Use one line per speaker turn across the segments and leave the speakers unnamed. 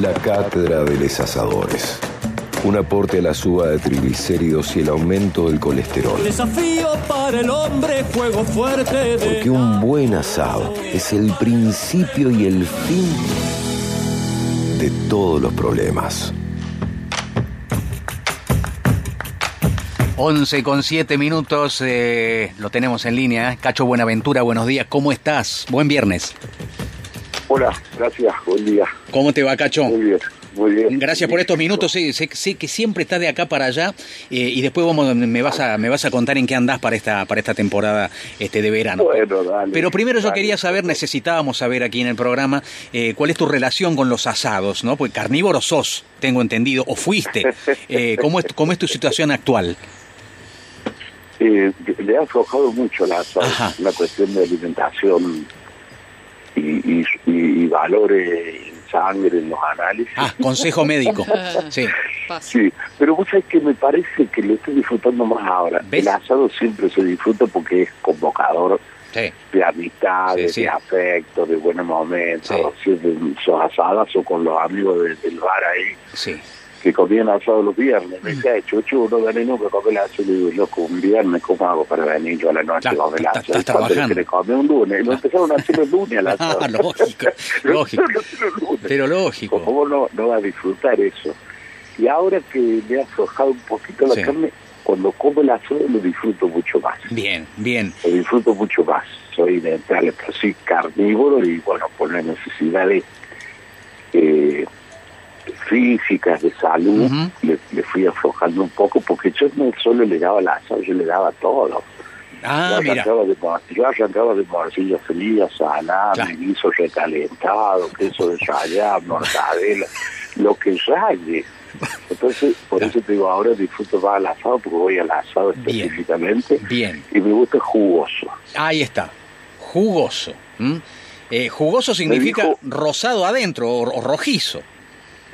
La cátedra de los asadores. Un aporte a la suba de triglicéridos y el aumento del colesterol.
Desafío para el hombre, fuego fuerte de...
Porque un buen asado es el principio y el fin de todos los problemas.
11 con 7 minutos, eh, lo tenemos en línea. Cacho Buenaventura, buenos días, ¿cómo estás? Buen viernes.
Hola, gracias, buen día.
¿Cómo te va, Cacho?
Muy bien, muy bien.
Gracias por estos minutos, sí, sé, sé que siempre estás de acá para allá eh, y después vamos, me vas a me vas a contar en qué andás para esta para esta temporada este de verano.
Bueno, dale.
Pero primero yo quería saber, necesitábamos saber aquí en el programa eh, cuál es tu relación con los asados, ¿no? Porque carnívoro sos, tengo entendido, o fuiste. Eh, ¿cómo, es, ¿Cómo es tu situación actual?
Eh, le ha aflojado mucho la
Ajá.
la cuestión de alimentación y, y, y- valores en sangre, en los análisis.
Ah, consejo médico. Sí.
Sí, pero vos sabés que me parece que lo estoy disfrutando más ahora.
¿Ves?
El asado siempre se disfruta porque es convocador
Sí.
de amistades,
Sí, sí.
de afecto, de buenos momentos.
Sí.
Siempre sos asadas o con los amigos de- del bar ahí.
Sí.
Que comían asado los viernes. Me decía, chuchu, no gané nunca comer el asado. Le digo, loco, un viernes, ¿cómo hago para venir yo a la noche
Claro,
a el
estás- trabajando.
le un lunes? Lo empezaron a hacer los lunes al asado.
Ah, lógico, lógico. Pero lógico.
¿Cómo no, no va a disfrutar eso? Y ahora que me ha aflojado un poquito la
Sí.
carne, cuando como el asado lo disfruto mucho más.
Bien, bien.
Lo disfruto mucho más. Soy de entrarle, pero sí carnívoro y bueno, por las necesidades eh, físicas, de salud,
Ujú.
le, le fui aflojando un poco porque yo no solo le daba el asado, yo le daba todo.
Ah,
yo,
mira.
arrancaba de, yo arrancaba de morcilla fría, salada,
Claro.
guiso recalentado, queso de rallar, mortadela, lo que raye. Entonces, por
Claro.
eso te digo, ahora disfruto más el asado porque voy al asado
Bien.
específicamente
Bien.
y me gusta jugoso.
Ahí está. Jugoso. Eh, jugoso significa
dijo-
rosado adentro o, o rojizo.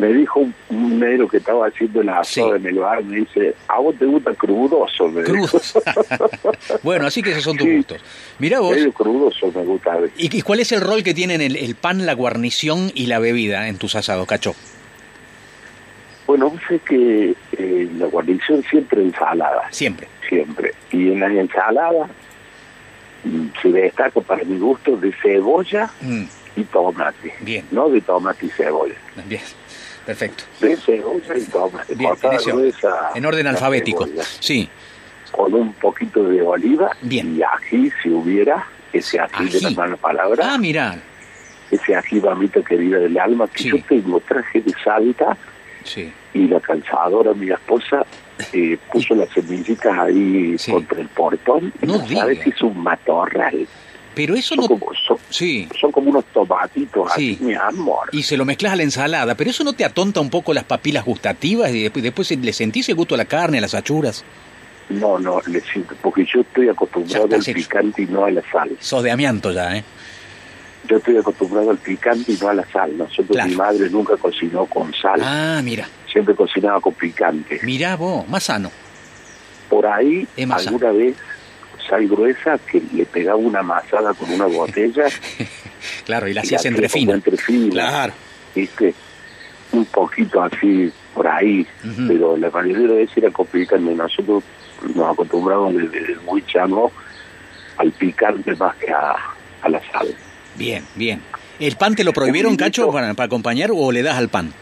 Me dijo un, un negro que estaba haciendo el asado
Sí.
en el bar, me dice, ¿a vos te gusta crudoso? Me dijo.
Bueno, así que esos son tus
Sí.
gustos. Mirá vos.
Medio crudoso me gusta.
¿Y, y cuál es el rol que tienen el, el pan, la guarnición y la bebida en tus asados, Cacho?
Bueno, sabés que eh, la guarnición siempre ensalada,
Siempre.
siempre. Y en la ensalada mm, se destaca para mi gusto de cebolla
Mm,
y tomate.
Bien.
No de tomate y cebolla.
bien. Perfecto.
De.
Bien, en, ese orden. En alfabético. Sí.
Con un poquito de oliva
Bien.
y ají, si hubiera, ese ají, de
Ají.
la mala palabra.
Ah, mira.
ese ají mamita querida del alma que
Sí.
yo tengo traje de salta
Sí.
y la calzadora mi esposa eh, puso las semillitas ahí
Sí.
contra el portón
No
sabes es un matorral
Pero eso
son,
no...
como, son,
Sí.
son como unos tomatitos
Sí.
así mi amor
Y se lo mezclas a la ensalada, pero eso no te atonta un poco las papilas gustativas y después, después le sentís el gusto a la carne, a las achuras.
no no le siento porque yo estoy acostumbrado al picante y no a la sal
Sos de amianto ya, ¿eh?
yo estoy acostumbrado al picante y no a la sal nosotros
Claro.
mi madre nunca cocinó con sal
Ah, mira.
siempre cocinaba con picante
Mirá vos, más sano.
por ahí alguna vez sal gruesa que le pegaba una masada con una botella
Claro, y la hacías
hacía
entre fina.
entre fina,
Claro.
¿viste? Un poquito así por ahí, pero la mayoría de veces era con picante. Nosotros nos acostumbramos desde, muy chamo al picante más que a, a la sal.
Bien, bien. ¿El pan te lo prohibieron, Cacho, para acompañar o le das al pan?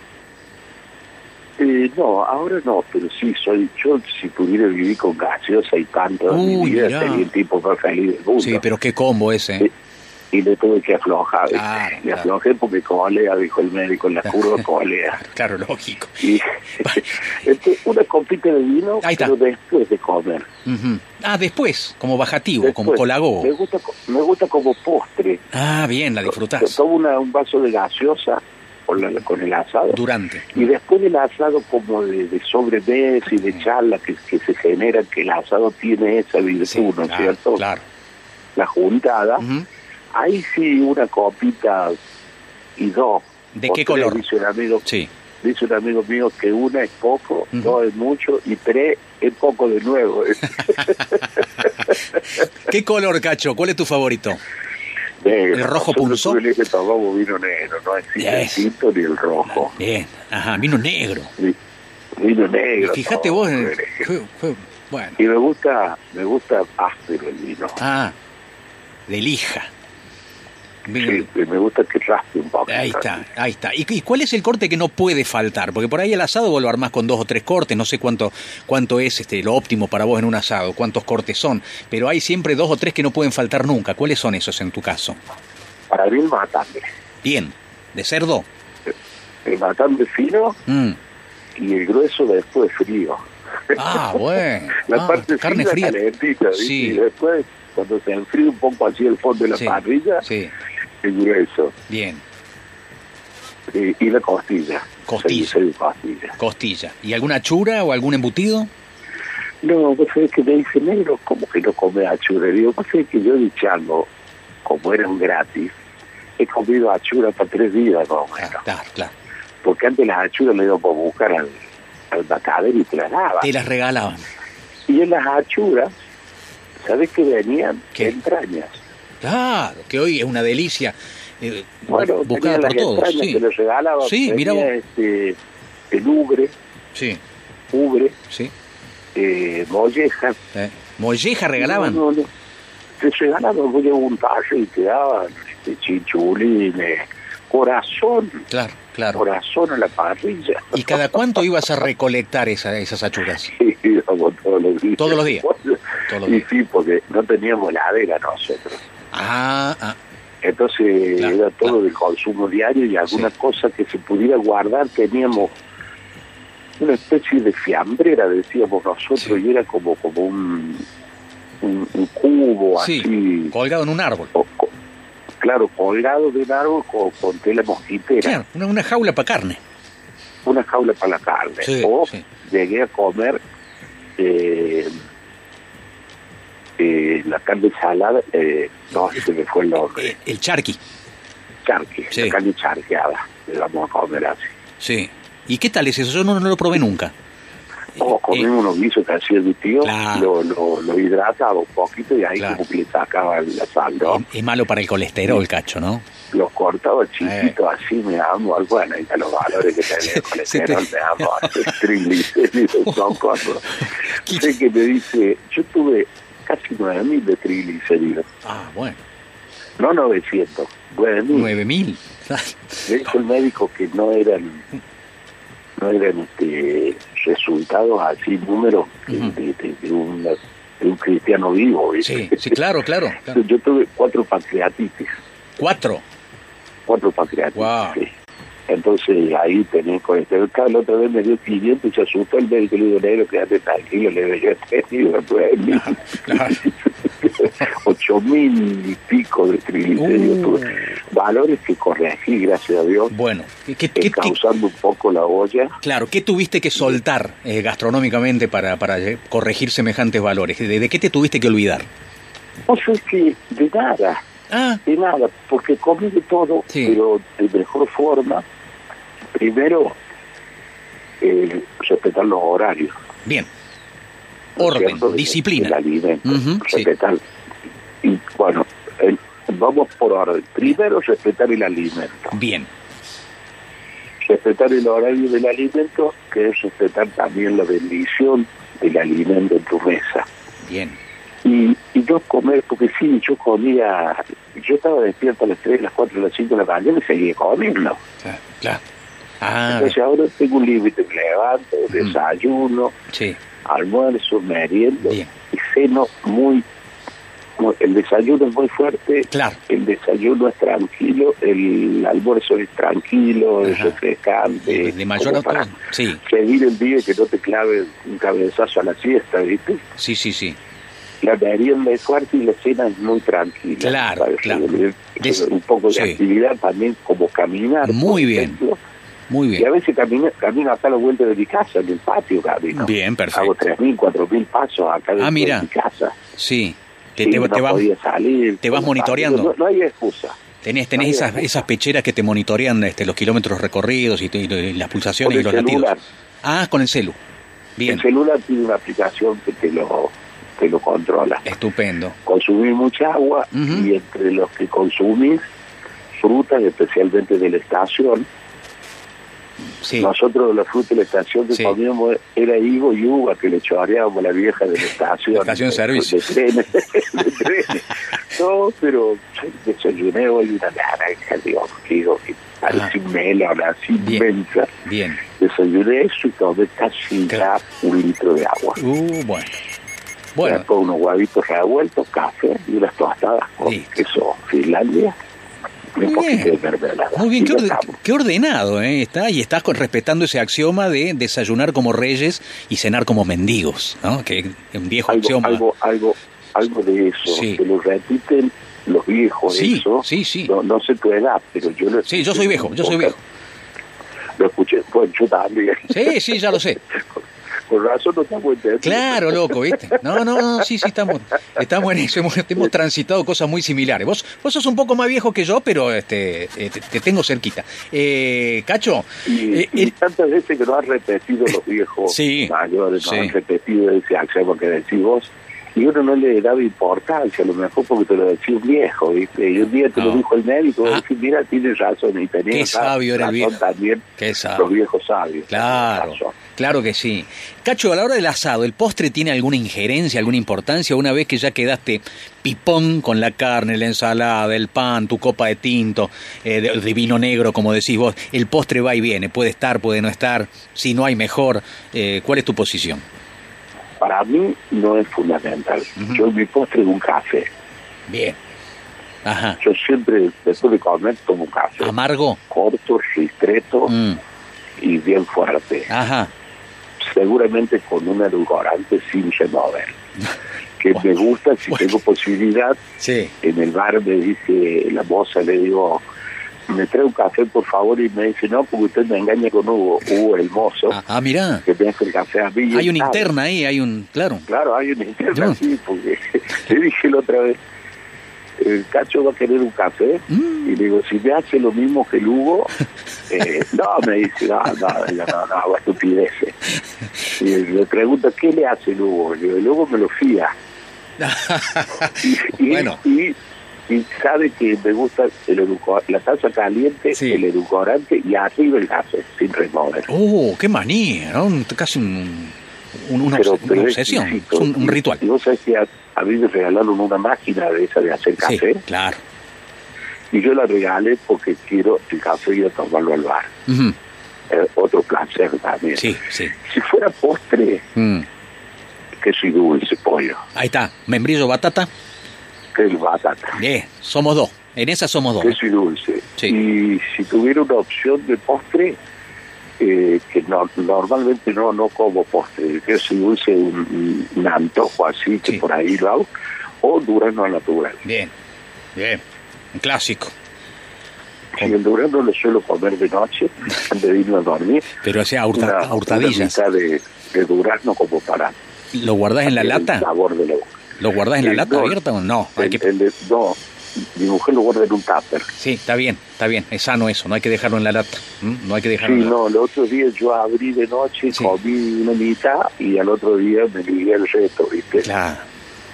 Eh, no, ahora no, pero sí, soy yo si pudiera vivir con gaseosa y pan toda mi vida, sería el tipo más feliz del mundo.
Sí, pero qué combo ese. ¿eh?
Y le tuve que aflojar.
Claro,
le
claro.
aflojé porque colea, dijo el médico, en la curva colea.
Claro, lógico.
Y este, una copita de vino, pero después de comer.
Ah, después, como bajativo,
Después.
como colagogo.
Me gusta, me gusta como postre.
Ah, bien, la
Yo
disfrutás.
Tomo una- un vaso de gaseosa con, la- con el asado.
Durante.
Y después del asado como de, de sobremesa y de charla que, que se genera, que el asado tiene esa virtud,
Sí,
¿no es
claro,
cierto?
Claro.
La juntada. Ahí sí una copita y dos.
¿De qué color?
Dice un amigo,
Sí.
dice un amigo mío que una es poco, dos es mucho y tres es poco de nuevo.
¿Qué color, Cacho? ¿Cuál es tu favorito?
Negro.
El rojo
Nosotros
punzó.
tuve que tomamos vino negro, no existe el
Yes.
tinto ni el rojo.
Bien, ajá, vino negro.
Vi- Vino negro.
Fíjate vos,
negro.
fue, fue- bueno,
Y me gusta, me gusta áspero el vino.
ah, de lija.
Sí, me gusta que raspe un poco.
Ahí está, ahí está. ¿Y, y cuál es el corte que no puede faltar? Porque por ahí el asado vos lo armás con dos o tres cortes, no sé cuánto cuánto es este lo óptimo para vos en un asado, cuántos cortes son, pero hay siempre dos o tres que no pueden faltar nunca. ¿Cuáles son esos en tu caso?
Para mí el matambre.
Bien, de cerdo.
El matambre fino
Mm.
y el grueso después frío.
Ah, bueno.
La
Ah,
parte
carne
fina
fría.
calentita, ¿viste?
Sí.
Y después, cuando se enfría un poco así el fondo de la
Sí,
parrilla,
sí,
el grueso.
bien.
Y, y la costilla.
Costilla.
Se dice costilla.
Costilla. ¿Y alguna chura o algún embutido?
No, pues es que me dice negro, como que no come achura. Digo, pues es que yo de chango, como eran gratis, he comido achura para tres días, más o
Ah, claro, claro.
Porque antes las achuras le iban por buscar al, al y te las daban.
Te las regalaban.
Y en las achuras, ¿sabes qué venían?
¿Qué?
Entrañas.
Claro, que hoy es una delicia. eh,
Bueno,
buscada por todos. Sí,
que les regalaban.
Sí, mira vos.
este, el ubre,
sí,
ubre,
sí.
eh, molleja.
Eh, Molleja regalaban.
No, no, no. Te regalaban, un talle y te daban este, chinchulines, corazón,
Claro, claro.
corazón a la parrilla.
¿Y cada cuánto ibas a recolectar esa- esas achuras?
Sí, íbamos todos los días.
Todos los días. Todos los
y sí, porque no teníamos ladera nosotros.
Ah, ah,
Entonces
Claro,
era todo
claro.
de consumo diario y alguna
Sí.
cosa que se pudiera guardar teníamos una especie de fiambrera, decíamos nosotros,
Sí.
y era como como un, un, un cubo
sí,
así,
colgado en un árbol.
o- claro, colgado de un árbol con, con tela mosquitera,
Claro, una, una jaula para carne.
una jaula para la carne. O llegué a comer eh, eh, la carne salada, eh, no, se me fue el nombre.
Eh, el charqui,
charque,
Sí.
la carne charqueada, le vamos a comer así.
sí. ¿Y qué tal es eso? Yo no, no lo probé nunca.
O comimos unos guisos que hacía mi tío,
Eh, Claro.
lo, lo, lo hidrataba un poquito y ahí
Claro.
como que le sacaba la sal, ¿no?
Es, malo para el colesterol, cacho, ¿no?
Los cortaba chiquitos así, me amo, bueno, y a los valores que tenía el colesterol,
te-
me amo, triglicéridos, son cosas. Sé que me dice, yo tuve casi 9000 de triglicéridos,
Ah, bueno.
no 900, 9000.
Nueve mil.
Me dijo el médico que no eran no eran este, resultados así, números de,
Ujú.
de- de- de una- de un cristiano vivo.
Sí, sí, claro, claro. claro.
Yo tuve cuatro pancreatitis,
Cuatro.
cuatro pancreatitis.
Wow.
sí. Entonces ahí tenía colesterol. Cada la otra vez me dio 500 y se asustó el médico. Le digo, negro, quédate tranquilo. Le digo, yo he tenido ocho mil y pico de triglicéridos.
Uh.
Valores que corregí, gracias a Dios.
Bueno, ¿qué, qué-
eh, causando un poco la olla.
claro, ¿qué tuviste que soltar eh, gastronómicamente para, para eh, corregir semejantes valores? ¿De, de qué te tuviste que olvidar?
O sea, es que de nada,
Ah,
de nada, porque comí de todo,
Sí.
pero de mejor forma. Primero, eh, respetar los horarios.
bien.
¿no es
Orden, disciplina.
del alimento, respetar. Y bueno, el- vamos por orden. Primero, respetar el alimento.
Bien.
Respetar el horario del alimento, que es respetar también la bendición del alimento en tu mesa.
Bien.
y, y no comer, porque sí, yo comía, yo estaba despierto a las 3, las 4, las 5 de la mañana y seguía comiendo.
Claro. claro. Ah,
Entonces ahora tengo un límite, me levanto, desayuno,
sí.
almuerzo, meriendo
Bien.
y ceno muy, muy- el desayuno es muy fuerte,
Claro.
el desayuno es tranquilo, el almuerzo es tranquilo, es refrescante,
De, de mayor
para.
Sí,
seguir el día y que no te clave un cabezazo a la siesta, ¿viste?
sí, sí, sí.
la merienda es fuerte y la cena es muy tranquila.
Claro, claro.
Un poco de
sí.
actividad también, como caminar.
Muy bien.
ejemplo.
Muy
Y a
bien.
veces camino, camino acá a la vuelta de mi casa, en el patio camino.
Bien, perfecto.
Hago 3.000, 4.000 pasos acá dentro
mira.
de mi casa.
Sí. Te,
Sí,
te-
no
te vas,
salir.
te vas monitoreando.
No, no hay excusa.
tenés tenés esas, esas pecheras que te monitorean este, los kilómetros recorridos y, te- y las pulsaciones
Con
y los latidos.
celular.
Ah, con el celu. Bien.
El celular tiene una aplicación que te lo, te lo controla.
Estupendo.
Consumir mucha agua y entre los que consumís frutas, especialmente de la estación.
Sí.
Nosotros la fruta de la estación que
Sí.
comíamos era higo y uva que le choreábamos a la vieja de la estación.
La estación de servicio.
De trenes. de trenes. No, pero desayuné hoy una naranja, que digo, que parece un melón así
Bien.
inmensa.
Bien.
Desayuné eso y tomé casi
Claro.
ya un litro de agua.
Uh, bueno. Bueno,
Después unos huevitos revueltos, café y unas tostadas con
Listo.
queso Finlandia.
Muy bien. muy bien, qué, orde- qué ordenado, ¿eh? Está, y estás con- respetando ese axioma de desayunar como reyes y cenar como mendigos, ¿no? Que es un viejo
algo,
axioma.
algo, algo, algo de eso,
Sí.
que lo repiten los viejos,
Sí,
eso.
sí, sí.
No, no sé tu edad, pero yo lo
Sí, yo soy viejo, yo soy viejo.
Lo escuché, bueno, yo también.
Sí, sí, ya lo sé.
Razón no estamos entendiendo.
Claro, loco, ¿viste? No, no, no, sí, sí, estamos, estamos en eso, hemos, hemos transitado cosas muy similares. Vos, vos sos un poco más viejo que yo, pero este, eh, te, te tengo cerquita. Eh, Cacho,
Y,
eh,
y tantas veces que lo han repetido los viejos
Sí,
mayores,
sí.
no han repetido ese axioma que decís vos, y uno no le daba importancia, a lo mejor porque te lo decía un viejo, ¿viste? Y un día te
No.
lo dijo el médico,
Ah.
mira, tienes razón, y tenía
Qué sabio era el viejo.
también
Qué sabio.
los viejos sabios.
Claro,
razón.
Claro que sí. Cacho, a la hora del asado, ¿el postre tiene alguna injerencia, alguna importancia? Una vez que ya quedaste pipón con la carne, la ensalada, el pan, tu copa de tinto, eh, de, de vino negro, como decís vos, el postre va y viene, puede estar, puede no estar, si no hay mejor, eh, ¿cuál es tu posición?
Para mí no es fundamental. Yo mi postre es un café.
Bien. Ajá.
Yo siempre, después de comer, tomo un café.
¿Amargo?
Corto, ristreto
Mm,
y bien fuerte.
Ajá.
Seguramente con un edulcorante sin remover. Que me gusta, si
Bueno.
tengo posibilidad,
Sí.
en el bar me dice la moza, le digo, me trae un café por favor, y me dice, no, porque usted me engaña con Hugo, Hugo el mozo,
Ah, ah, mirá.
que me hace el café a mí.
Hay una interna ahí, hay un... Claro.
Claro, hay una interna,
No.
sí, porque le dije la otra vez, el cacho va a querer un café,
Mm.
y le digo, si me hace lo mismo que el Hugo, eh, no, me dice, no, no, no, no, hago estupideces. Y le pregunta, ¿qué le hace el Hugo? Le digo, el Hugo me lo fía. Y, y-
Bueno.
y, y sabe que me gusta el la taza caliente,
Sí.
el edulcorante y arriba el café, sin remover.
Oh, qué manía, ¿no? Casi un, un- una,
Pero-
obs-
pero
una
es
obsesión, es un, un ritual.
Y vos sabés que a, a mí me regalaron una máquina de esa de hacer
Sí,
café.
claro.
Y yo la regalé porque quiero el café y a tomarlo al bar.
Ujú,
Eh, otro placer también.
Sí, sí.
Si fuera postre,
Mm.
queso y dulce, pollo,
Ahí está, membrillo, batata.
que es batata.
Bien, somos dos. En esa somos dos. ¿eh?
Queso y dulce.
Sí.
Y si tuviera una opción de postre, eh, que no, normalmente no no como postre, el queso y dulce un, un antojo así, que
Sí.
por ahí lo hago, o durazno natural.
Bien, bien. Un clásico.
Si el durazno lo suelo comer de noche, antes de irme a dormir,
Pero o sea, a, hurta-
una,
a hurtadillas.
una de, de durazno como para
¿Lo guardás en la
el
lata?
sabor de la boca.
¿Lo guardás en la
Eh,
lata
no,
abierta o no? Hay
El-
que...
el no, mi mujer lo guarda en un tupper.
Sí, está bien, está bien. Es sano eso, no hay que dejarlo en la lata. No hay que
Sí,
dejarlo en la
no, el otro día yo abrí de noche,
Sí.
comí una mitad y al otro día me ligué el resto, ¿viste?
Claro,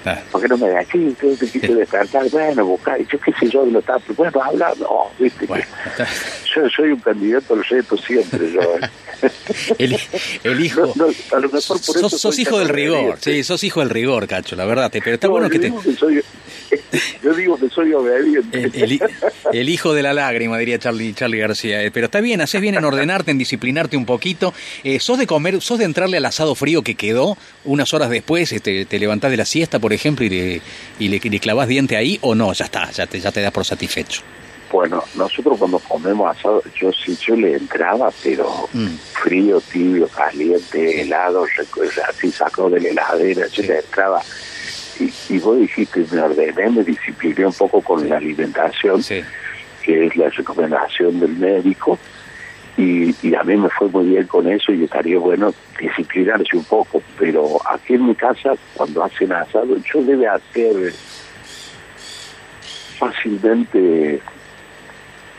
claro.
¿Por qué no me decís? Entonces te quise
Sí.
despertar. Bueno, buscar, yo qué sé yo de los tapos. Bueno, habla, no, ¿viste?
Bueno, está-
Yo soy un candidato al resto siempre, yo. ¿eh?
el, el hijo...
No, no, a lo mejor por eso
sos, sos
soy
hijo del rigor, sí, sos hijo del rigor, Cacho, la verdad. Pero está
No,
bueno
yo
que te...
soy, yo digo que soy obediente.
El, el hi- el hijo de la lágrima, diría Charlie, Charlie García. Eh, Pero está bien, haces bien en ordenarte, en disciplinarte un poquito. Eh, ¿Sos de comer, sos de entrarle al asado frío que quedó unas horas después? Este, ¿Te levantás de la siesta, por ejemplo, y le, y le, le clavás diente ahí? ¿O no? Ya está, ya te, ya te das por satisfecho.
Bueno, nosotros cuando comemos asado, yo sí, yo le entraba, pero
Mm.
frío, tibio, caliente, helado, así sacó de la heladera, yo le entraba. Y, y vos dijiste, me ordené, me discipliné un poco con la alimentación,
Sí.
que es la recomendación del médico, y, y a mí me fue muy bien con eso y estaría bueno disciplinarse un poco, pero aquí en mi casa, cuando hacen asado, yo debe hacer fácilmente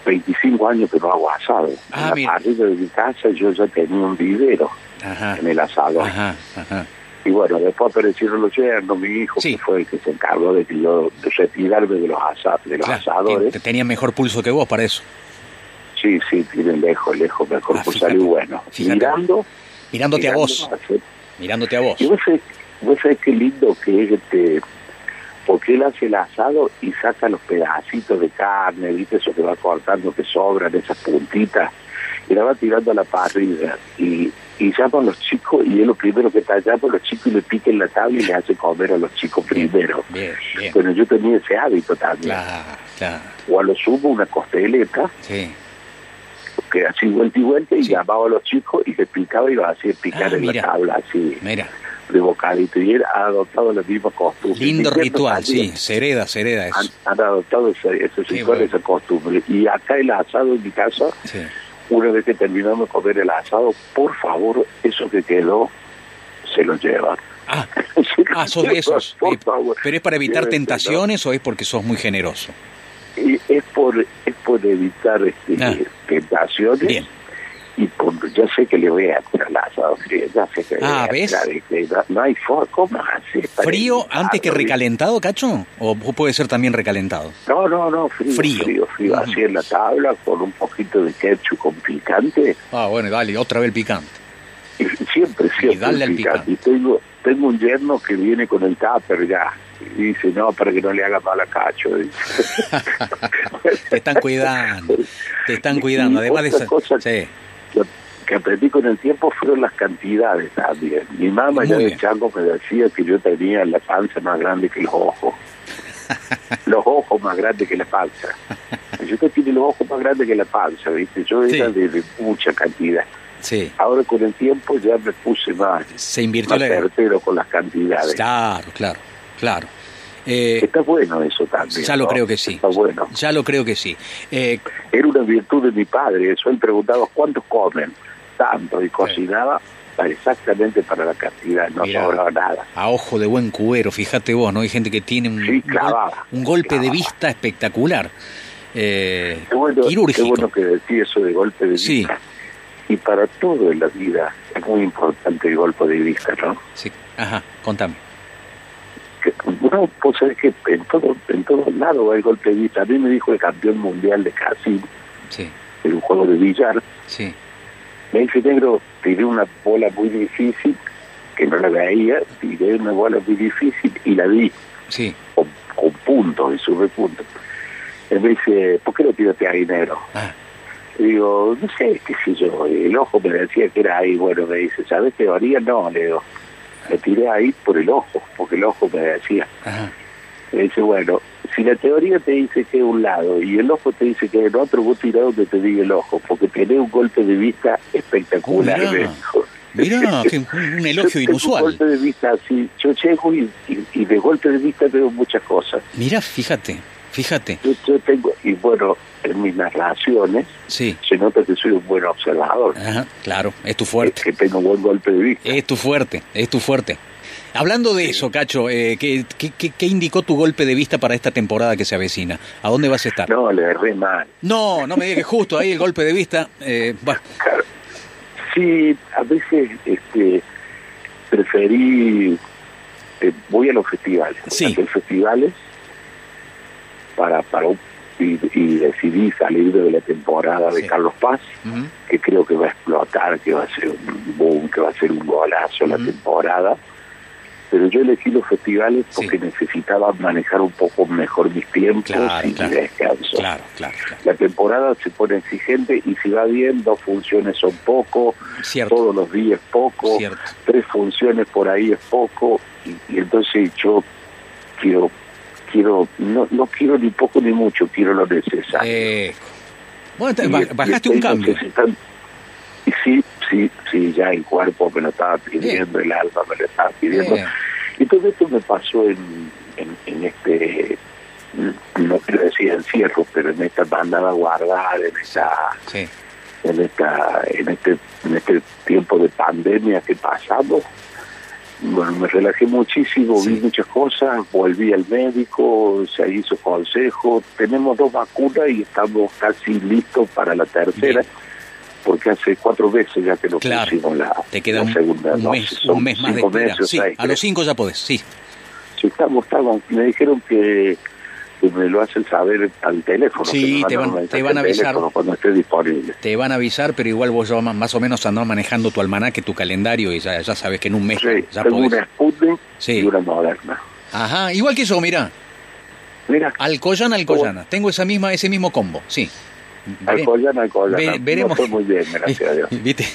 25 años que no hago asado.
Ah,
en la parrilla de mi casa yo ya tenía un vivero
Ajá.
en el asado.
Ajá, ajá.
Y bueno, después aparecieron los yernos, mi hijo,
Sí.
que fue el que se encargó de, que yo, de retirarme de los, asa- de los
Claro,
asadores.
te- tenía mejor pulso que vos para eso.
Sí, sí, tiene lejos, lejos, mejor
Ah, fíjate,
salir bueno.
fíjate.
Mirando.
Mirándote a vos, mirándote a vos.
Y vos sabés, vos sabés qué lindo que es este, porque él hace el asado y saca los pedacitos de carne, viste eso que va cortando, que sobran, esas puntitas, y va tirando a la parrilla. Y, y llaman los chicos, y es lo primero que está allá, pues los chicos le piquen la tabla y le hace comer a los chicos primero.
Bien, bien.
Bueno, yo tenía ese hábito también.
Claro, claro.
O a lo sumo una costeleta,
Sí.
que así vuelta y vuelta, y
Sí.
llamaba a los chicos y les picaba y los hacía picar
Ah,
en
mira.
la tabla, así,
Mira,
de bocadito. Y él ha adoptado la misma costumbre.
lindo ritual, sí. Se hereda, se hereda
Han,
eso.
han adoptado ese, ese
Qué
ritual,
bueno.
esa costumbre. Y acá el asado en mi casa,
Sí.
Una vez que terminamos de comer el asado, por favor, eso que quedó, se lo llevan.
Ah, ah, sos de esos.
Por
Eh,
favor.
¿Pero es para evitar tentaciones o es porque sos muy generoso?
Y es por es por evitar este,
Ah.
tentaciones
Bien.
Y por sé que le voy a tirar ya sé que le
Ah,
voy a
¿ves?
tirar, este, no, hay forma ¿cómo hace para
¿Frío antes que recalentado, Cacho? ¿O puede ser también recalentado?
no no no frío
Frío.
frío así en la tabla con un poquito de ketchup con picante
Ah, bueno, dale, otra vez el picante.
y siempre siempre
dale al
picante y tengo tengo un yerno que viene con el tupper ya y dice no para que no le haga mal a Cacho.
Te están cuidando, te están cuidando.
Y
Además de eso. Sí,
que, aprendí con el tiempo fueron las cantidades también. Mi mamá ya de chango me decía que yo tenía la panza más grande que los ojos. los ojos más grandes que la panza. Yo que tiene los ojos más grandes que la panza, ¿viste? Yo era de, de mucha cantidad.
sí.
Ahora con el tiempo ya me puse más,
Se invirtió
más
la.
certero con las cantidades.
Claro, claro, claro. Eh,
Está bueno eso también.
ya lo
¿no?
creo que sí.
Está bueno.
Ya lo creo que sí. Eh,
Era una virtud de mi padre. Eso él preguntaba cuántos comen. Tanto. Y cocinaba para exactamente para la cantidad. No
Mirá.
sobraba nada.
a ojo de buen cubero, fíjate vos, ¿no? Hay gente que tiene un,
Sí, clavaba,
un golpe de
clavaba.
vista espectacular. Eh,
Qué bueno, qué
quirúrgico.
bueno que decís eso de golpe de
Sí.
vista. Y para todo en la vida es muy importante el golpe de vista, ¿no?
Sí. Ajá, contame.
Que, no, pues es que en todo, en todos lados hay golpe de vista. A mí me dijo el campeón mundial de casino,
Sí,
en un juego de billar,
sí,
me dice, negro, tiré una bola muy difícil, que no la veía, tiré una bola muy difícil y la vi
sí.
con, con puntos y sube puntos. Él me dice, ¿por qué lo tiraste ahí, negro?
Ah,
Le digo, no sé, qué sé yo, el ojo me decía que era ahí, bueno, me dice, ¿sabes teoría? No, le digo, le tiré ahí por el ojo, porque el ojo me decía.
ajá.
Me dice, bueno, si la teoría te dice que es un lado y el ojo te dice que es el otro, vos tirá donde te diga el ojo, porque tenés un golpe de vista espectacular,
Oh, mirá. Mirá, que un, un elogio
Yo tengo Un
inusual.
golpe de vista así, yo llego y, y, y de golpe de vista veo muchas cosas.
Mirá, fíjate, fíjate.
Yo, yo tengo, y bueno, en mis narraciones
Sí,
se nota que soy un buen observador,
ajá, claro, es tu fuerte.
que tengo buen golpe de vista.
Es tu fuerte, es tu fuerte. Hablando de eso, Cacho, eh, ¿qué, qué, qué- indicó tu golpe de vista para esta temporada que se avecina? ¿A dónde vas a estar?
No, le erré mal.
No, no me digas que justo ahí el golpe de vista. Eh, bueno,
Claro. Sí, a veces este, preferí, eh, voy a los festivales,
Sí.
a hacer festivales para, para un- y, y decidí salir de la temporada de
Sí.
Carlos Paz, que creo que va a explotar, que va a ser un boom, que va a ser un golazo la temporada. Pero yo elegí los festivales porque
Sí.
necesitaba manejar un poco mejor mis tiempos
Claro,
y
claro.
mi descanso.
claro, claro.
La temporada se pone exigente y si va bien, dos funciones son poco,
Cierto,
todos los días poco,
cierto.
tres funciones por ahí es poco, y, y entonces yo quiero, quiero, no, no quiero ni poco ni mucho, quiero lo necesario.
Eh, bueno,
Y- y
bajaste un cambio.
Y sí, sí, sí, ya el cuerpo me lo estaba pidiendo, el alma me lo estaba pidiendo.
Bien.
Y todo esto me pasó en, en, en este, no quiero decir encierro, pero en esta banda a guardar, en esta
Sí,
en esta en este en este tiempo de pandemia que pasamos bueno me relajé muchísimo
Sí.
vi muchas cosas volví al médico se hizo consejo tenemos dos vacunas y estamos casi listos para la tercera
Bien.
Porque hace cuatro veces ya que lo
Claro.
pusimos la,
Te queda
la
un,
segunda
un
dosis.
mes, un mes más de
meses
Sí, a los cinco ya podés, sí.
Sí, estamos, estamos. Me dijeron que, que me lo hacen saber al teléfono.
Sí, te van- te van a avisar.
Cuando esté disponible.
Te van a avisar, pero igual vos ya más o menos andás manejando tu almanaque, tu calendario y ya, ya sabes que en un mes
Sí,
ya
tengo
podés.
una Sputnik
Sí.
y una Moderna.
Ajá, igual que yo, mira.
Mira,
Alcoyana, Alcoyana. Tengo esa misma, ese mismo combo, sí.
Alcoyana, Alcoyana.
ve-
No
veremos.
fue muy bien, gracias a Dios.
¿Viste?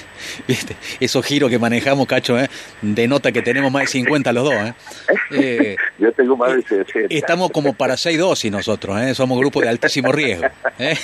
¿Viste? Esos giros que manejamos, Cacho, ¿eh? denota que tenemos más de 50 los dos. ¿eh? Eh,
Yo tengo más de 60.
Estamos como para seis dosis nosotros, ¿eh? somos grupo de altísimo riesgo. ¿eh?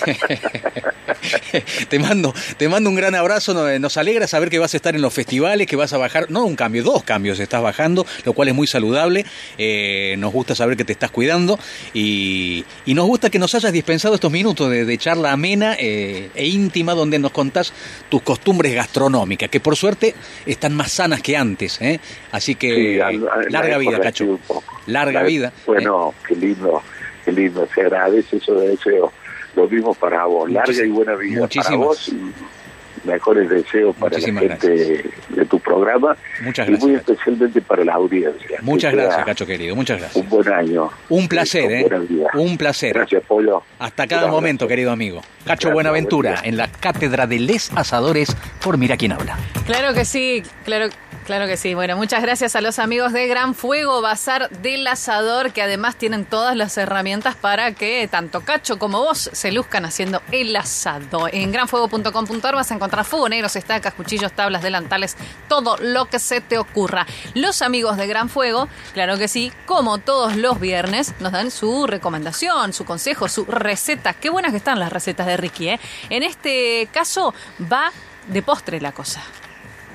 te mando, te mando un gran abrazo, nos, nos alegra saber que vas a estar en los festivales, que vas a bajar, no un cambio, dos cambios estás bajando, lo cual es muy saludable. Eh, nos gusta saber que te estás cuidando y, y nos gusta que nos hayas dispensado estos minutos de, de charla amena eh, e íntima donde nos contás tus costumbres gastronómicas, que por suerte están más sanas que antes. ¿eh? Así que
Sí, al-
larga
la
vida, Cacho. Larga
La-
vida. ¿eh?
Bueno, qué lindo, qué lindo. Se agradece eso de deseo. Lo mismo para vos. Larga y buena vida
Muchísimas.
para vos y mejores deseos para
Muchísimas
la gente de tu programa
Muchas
y muy
gracias, Cacho.
especialmente para la audiencia.
Muchas
Que
gracias, Cacho querido. Muchas gracias.
Un buen año.
Un placer, ¿eh? Un placer.
Gracias, Polo.
Hasta cada
abrazo.
momento, querido amigo. Cacho
Gracias,
Buenaventura, en la Cátedra de Les Asadores, por Mira quién habla.
Claro que sí, claro, claro que sí. Bueno, muchas gracias a los amigos de Gran Fuego Bazar del Asador, que además tienen todas las herramientas para que tanto Cacho como vos se luzcan haciendo el asado. En granfuego.com.ar vas a encontrar fogoneros, estacas, cuchillos, tablas, delantales, todo lo que se te ocurra. Los amigos de Gran Fuego, claro que sí, como todos los viernes, nos dan su recomendación, su consejo, su receta. Qué buenas que están las recetas de Ricky, ¿eh? En este caso va de postre la cosa.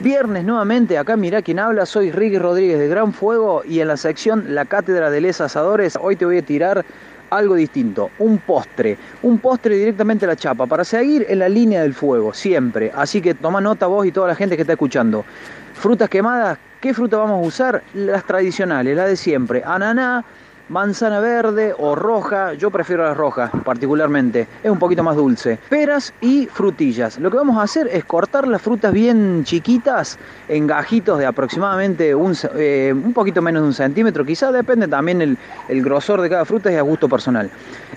Viernes nuevamente, acá mirá quién habla, soy Ricky Rodríguez de Gran Fuego y en la sección La Cátedra de Les Asadores hoy te voy a tirar algo distinto, un postre, un postre directamente a la chapa, para seguir en la línea del fuego, siempre. Así que toma nota vos y toda la gente que está escuchando. Frutas quemadas, ¿qué fruta vamos a usar? Las tradicionales, las de siempre, ananá, manzana verde o roja, yo prefiero las rojas particularmente, es un poquito más dulce. Peras y frutillas. Lo que vamos a hacer es cortar las frutas bien chiquitas en gajitos de aproximadamente un, eh, un poquito menos de un centímetro, quizás depende también el, el grosor de cada fruta y a gusto personal.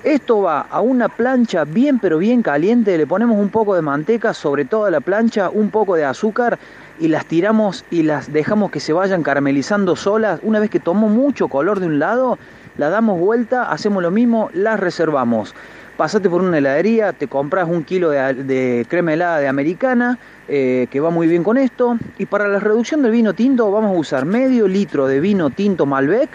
Esto va a una plancha bien pero bien caliente, le ponemos un poco de manteca sobre toda la plancha, un poco de azúcar y las tiramos y las dejamos que se vayan caramelizando solas. Una vez que tomó mucho color de un lado, la damos vuelta, hacemos lo mismo, las reservamos. Pasate por una heladería, te compras un kilo de, crema helada de americana, eh, que va muy bien con esto. Y para la reducción del vino tinto vamos a usar medio litro de vino tinto Malbec,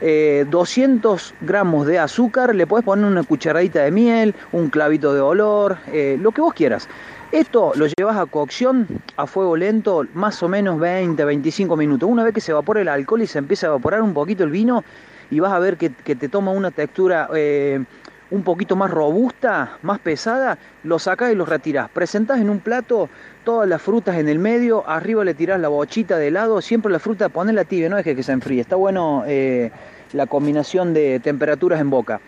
eh, 200 gramos de azúcar, le podés poner una cucharadita de miel, un clavito de olor, eh, lo que vos quieras. Esto lo llevas a cocción a fuego lento, más o menos 20-25 minutos. Una vez que se evapora el alcohol y se empieza a evaporar un poquito el vino, y vas a ver que, te toma una textura eh, un poquito más robusta, más pesada, lo sacás y lo retirás. Presentás en un plato todas las frutas en el medio, arriba le tirás la bochita de helado, siempre la fruta ponela tibia, no dejes que se enfríe. Está bueno eh, la combinación de temperaturas en boca.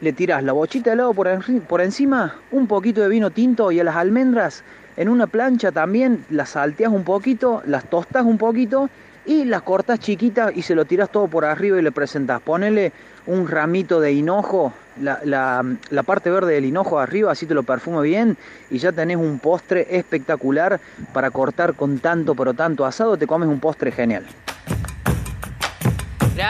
Le tirás la bochita de helado por, por encima, un poquito de vino tinto y a las almendras en una plancha también las salteas un poquito, las tostás un poquito y las cortas chiquitas y se lo tiras todo por arriba y le presentás. Ponele un ramito de hinojo, la, la- la parte verde del hinojo arriba, así te lo perfuma bien y ya tenés un postre espectacular para cortar con tanto pero tanto asado, te comes un postre genial.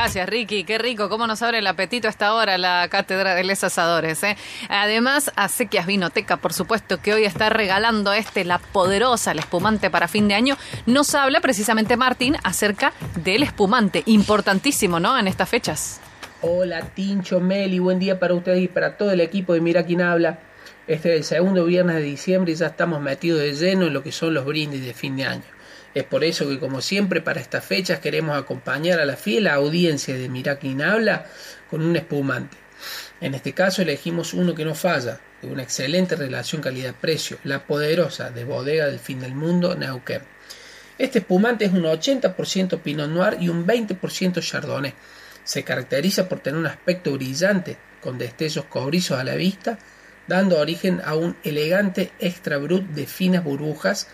Gracias, Ricky. Qué rico. Cómo nos abre el apetito a esta hora la Cátedra de Les Asadores. ¿eh? Además, Acequias Vinoteca, por supuesto, que hoy está regalando este, la poderosa, la espumante para fin de año. Nos habla precisamente Martín acerca del espumante. Importantísimo, ¿no? En estas fechas.
Hola Tincho, Meli, buen día para ustedes y para todo el equipo de Mira quién habla. Este es el segundo viernes de diciembre y ya estamos metidos de lleno en lo que son los brindis de fin de año. Es por eso que como siempre para estas fechas queremos acompañar a la fiel audiencia de Mira quién habla con un espumante. En este caso elegimos uno que no falla, de una excelente relación calidad-precio, la poderosa de Bodega del Fin del Mundo, Neuquén. Este espumante es un 80% Pinot Noir y un 20% Chardonnay. Se caracteriza por tener un aspecto brillante, con destellos cobrizos a la vista, dando origen a un elegante extra brut de finas burbujas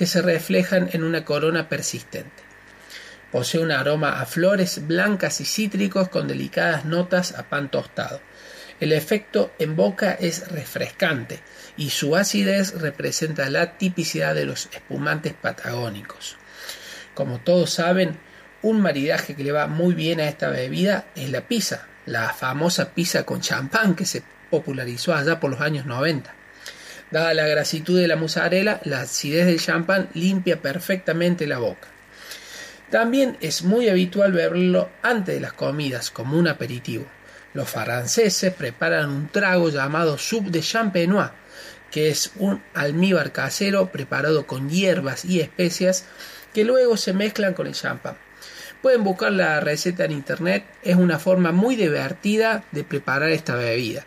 que se reflejan en una corona persistente. Posee un aroma a flores blancas y cítricos con delicadas notas a pan tostado. El efecto en boca es refrescante y su acidez representa la tipicidad de los espumantes patagónicos. Como todos saben, un maridaje que le va muy bien a esta bebida es la pizza, la famosa pizza con champán que se popularizó allá por los años 90. Dada la grasitud de la mozzarella, la acidez del champán limpia perfectamente la boca. También es muy habitual beberlo antes de las comidas, como un aperitivo. Los franceses preparan un trago llamado soup de champenois, que es un almíbar casero preparado con hierbas y especias que luego se mezclan con el champán. Pueden buscar la receta en internet, es una forma muy divertida de preparar esta bebida.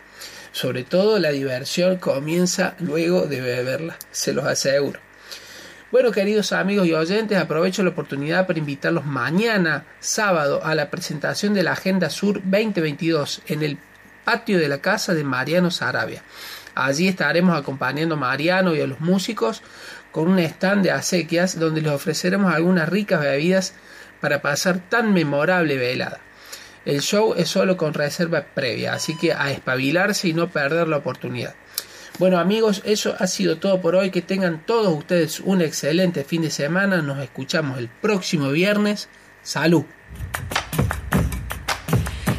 Sobre todo la diversión comienza luego de beberla, se los aseguro. Bueno, queridos amigos y oyentes, aprovecho la oportunidad para invitarlos mañana, sábado, a la presentación de la Agenda Sur 2022 en el patio de la casa de Mariano Sarabia. Allí estaremos acompañando a Mariano y a los músicos con un stand de acequias donde les ofreceremos algunas ricas bebidas para pasar tan memorable velada. El show es solo con reserva previa, así que a espabilarse y no perder la oportunidad. Bueno amigos, eso ha sido todo por hoy. Que tengan todos ustedes un excelente fin de semana. Nos escuchamos el próximo viernes. Salud.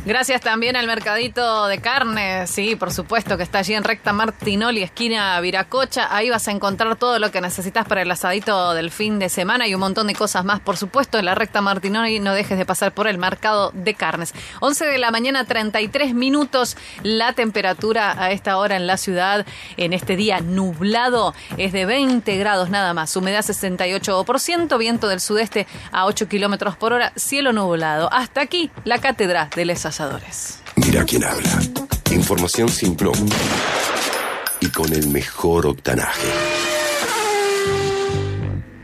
Gracias también al Mercadito de Carne, sí, por supuesto, que está allí en Recta Martinoli, esquina Viracocha. Ahí vas a encontrar todo lo que necesitas para el asadito del fin de semana y un montón de cosas más, por supuesto, en la Recta Martinoli. No dejes de pasar por el Mercado de Carnes. 11 de la mañana, 33 minutos. La temperatura a esta hora en la ciudad, en este día nublado, es de 20 grados nada más. Humedad 68%, viento del sudeste a 8 kilómetros por hora, cielo nublado. Hasta aquí la cátedra de
Mira quién habla. Información sin plomo. Y con el mejor octanaje.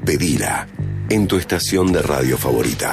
Pedila en tu estación de radio favorita.